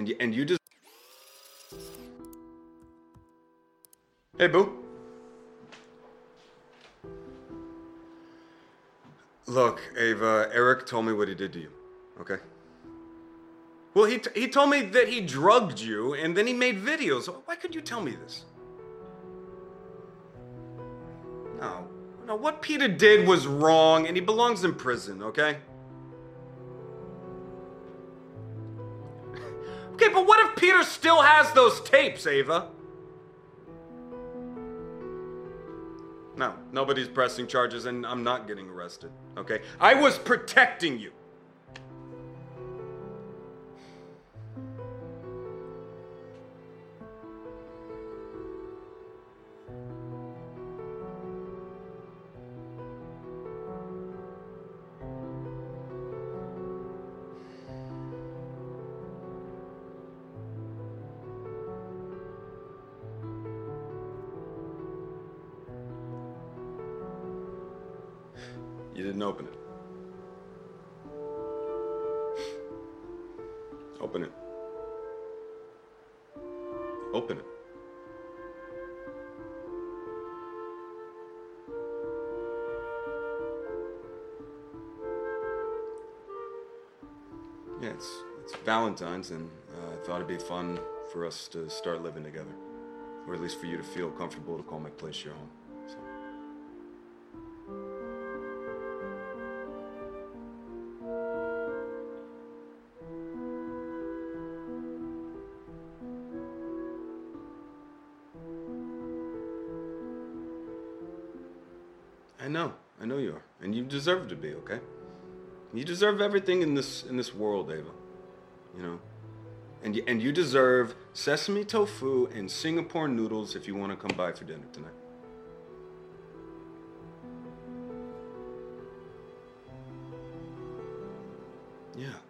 And you, and you just. Hey, boo. Look, Ava, Eric told me what he did to you, okay? Well, he, t- he told me that he drugged you and then he made videos. Why couldn't you tell me this? No. No, what Peter did was wrong and he belongs in prison, okay? Okay, but what if Peter still has those tapes, Ava? No, nobody's pressing charges and I'm not getting arrested, okay? I was protecting you. You didn't open it. Open it. Open it. Yeah, it's it's Valentine's, and uh, I thought it'd be fun for us to start living together, or at least for you to feel comfortable to call my place your home. I know, I know you are, and you deserve to be okay. You deserve everything in this in this world, Ava. You know, and you, and you deserve sesame tofu and Singapore noodles if you want to come by for dinner tonight. Yeah.